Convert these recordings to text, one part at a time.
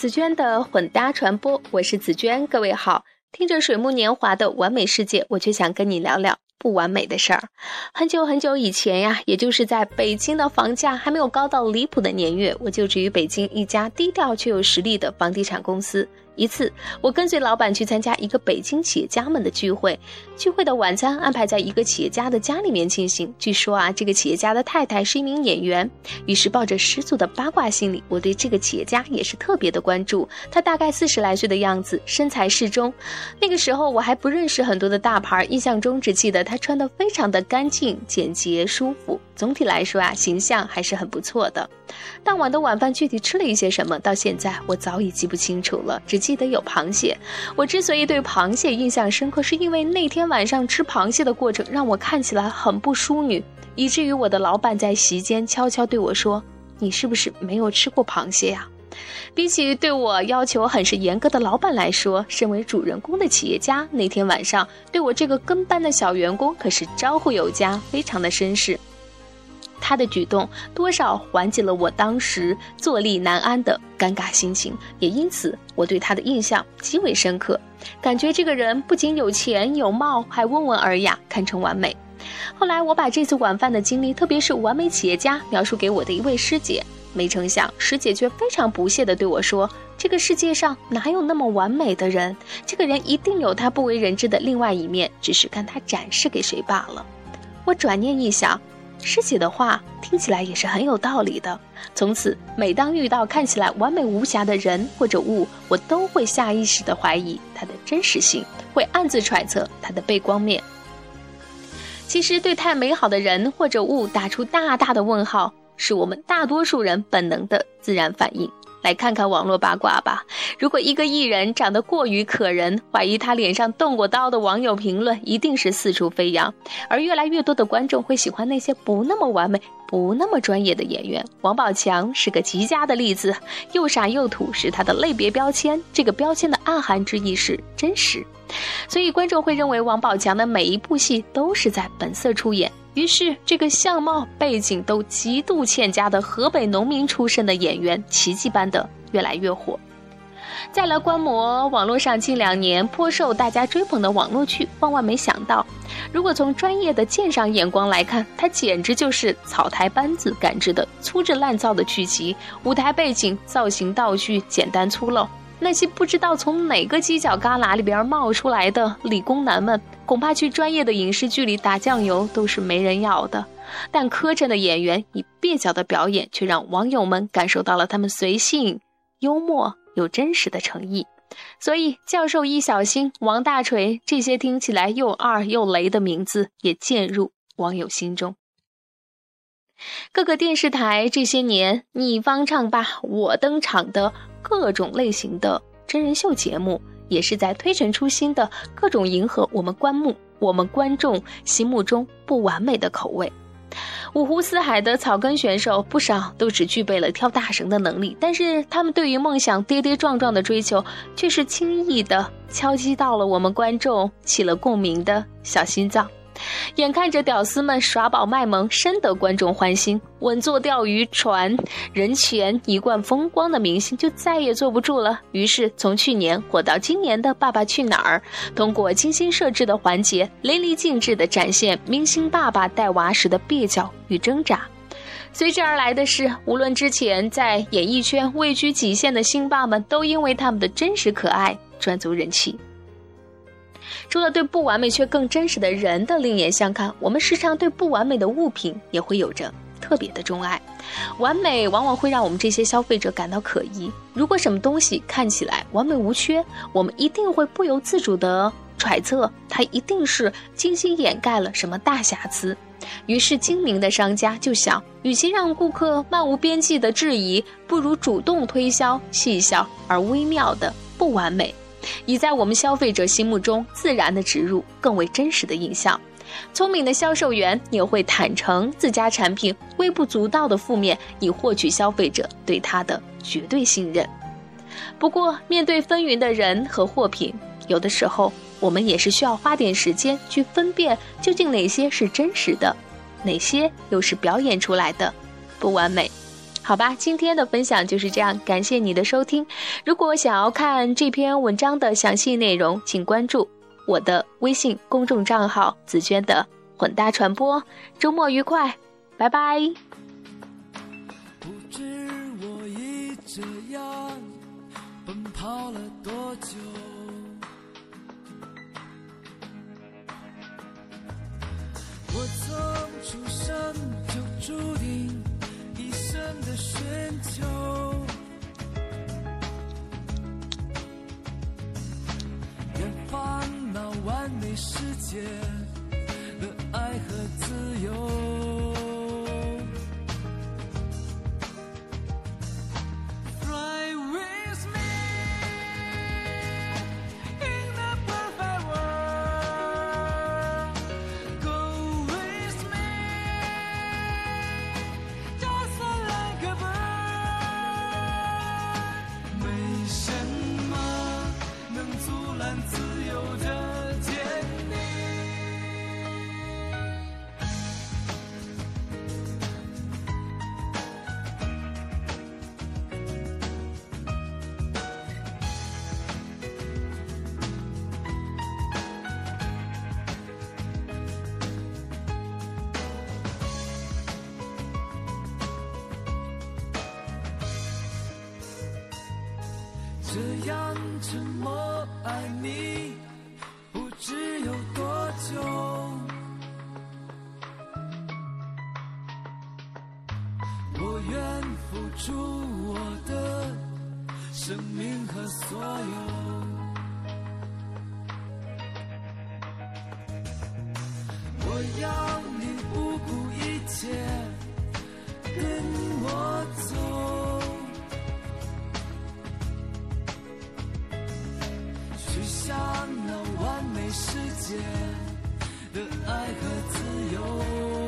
紫娟的混搭传播，我是紫娟，各位好。听着水木年华的完美世界，我却想跟你聊聊不完美的事儿。很久很久以前呀，也就是在北京的房价还没有高到离谱的年月，我就职于北京一家低调却有实力的房地产公司。一次，我跟随老板去参加一个北京企业家们的聚会，聚会的晚餐安排在一个企业家的家里面进行。据说啊，这个企业家的太太是一名演员。于是抱着十足的八卦心理，我对这个企业家也是特别的关注。他大概四十来岁的样子，身材适中。那个时候我还不认识很多的大牌，印象中只记得他穿的非常的干净、简洁、舒服。总体来说啊，形象还是很不错的。当晚的晚饭具体吃了一些什么，到现在我早已记不清楚了，只记得有螃蟹。我之所以对螃蟹印象深刻，是因为那天晚上吃螃蟹的过程让我看起来很不淑女，以至于我的老板在席间悄悄对我说：“你是不是没有吃过螃蟹呀？”比起对我要求很是严格的老板来说，身为主人公的企业家那天晚上对我这个跟班的小员工可是招呼有加，非常的绅士。他的举动多少缓解了我当时坐立难安的尴尬心情，也因此我对他的印象极为深刻。感觉这个人不仅有钱有貌，还温文尔雅，堪称完美。后来我把这次晚饭的经历，特别是完美企业家描述给我的一位师姐，没成想师姐却非常不屑地对我说：“这个世界上哪有那么完美的人？这个人一定有他不为人知的另外一面，只是看他展示给谁罢了。”我转念一想。师姐的话听起来也是很有道理的。从此，每当遇到看起来完美无瑕的人或者物，我都会下意识地怀疑它的真实性，会暗自揣测它的背光面。其实，对太美好的人或者物打出大大的问号，是我们大多数人本能的自然反应。来看看网络八卦吧。如果一个艺人长得过于可人，怀疑他脸上动过刀的网友评论一定是四处飞扬。而越来越多的观众会喜欢那些不那么完美、不那么专业的演员。王宝强是个极佳的例子，又傻又土是他的类别标签。这个标签的暗含之意是真实，所以观众会认为王宝强的每一部戏都是在本色出演。于是，这个相貌背景都极度欠佳的河北农民出身的演员，奇迹般的越来越火。再来观摩网络上近两年颇受大家追捧的网络剧，万万没想到，如果从专业的鉴赏眼光来看，它简直就是草台班子赶制的粗制滥造的剧集，舞台背景、造型、道具简单粗陋。那些不知道从哪个犄角旮旯里边冒出来的理工男们，恐怕去专业的影视剧里打酱油都是没人要的。但磕碜的演员以蹩脚的表演，却让网友们感受到了他们随性、幽默又真实的诚意。所以，教授易小星、王大锤这些听起来又二又雷的名字，也渐入网友心中。各个电视台这些年，你方唱罢我登场的各种类型的真人秀节目，也是在推陈出新的各种迎合我们观目、我们观众心目中不完美的口味。五湖四海的草根选手不少，都只具备了跳大绳的能力，但是他们对于梦想跌跌撞撞的追求，却是轻易的敲击到了我们观众起了共鸣的小心脏。眼看着屌丝们耍宝卖萌，深得观众欢心，稳坐钓鱼船人前一贯风光的明星就再也坐不住了。于是，从去年火到今年的《爸爸去哪儿》，通过精心设置的环节，淋漓尽致地展现明星爸爸带娃时的蹩脚与挣扎。随之而来的是，无论之前在演艺圈位居几线的星爸们，都因为他们的真实可爱赚足人气。除了对不完美却更真实的人的另眼相看，我们时常对不完美的物品也会有着特别的钟爱。完美往往会让我们这些消费者感到可疑。如果什么东西看起来完美无缺，我们一定会不由自主地揣测它一定是精心掩盖了什么大瑕疵。于是精明的商家就想，与其让顾客漫无边际的质疑，不如主动推销细小而微妙的不完美。以在我们消费者心目中自然的植入更为真实的印象，聪明的销售员也会坦诚自家产品微不足道的负面，以获取消费者对他的绝对信任。不过，面对纷纭的人和货品，有的时候我们也是需要花点时间去分辨，究竟哪些是真实的，哪些又是表演出来的不完美。好吧，今天的分享就是这样，感谢你的收听。如果想要看这篇文章的详细内容，请关注我的微信公众账号“紫娟的混搭传播”。周末愉快，拜拜。不知我已这样奔跑了多久，我从出生就注定。的寻求，远方那完美世界的爱和自由。这样沉默爱你，不知有多久。我愿付出我的生命和所有。我要你不顾一切跟我那完美世界的爱和自由。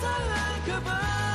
sunlight goodbye.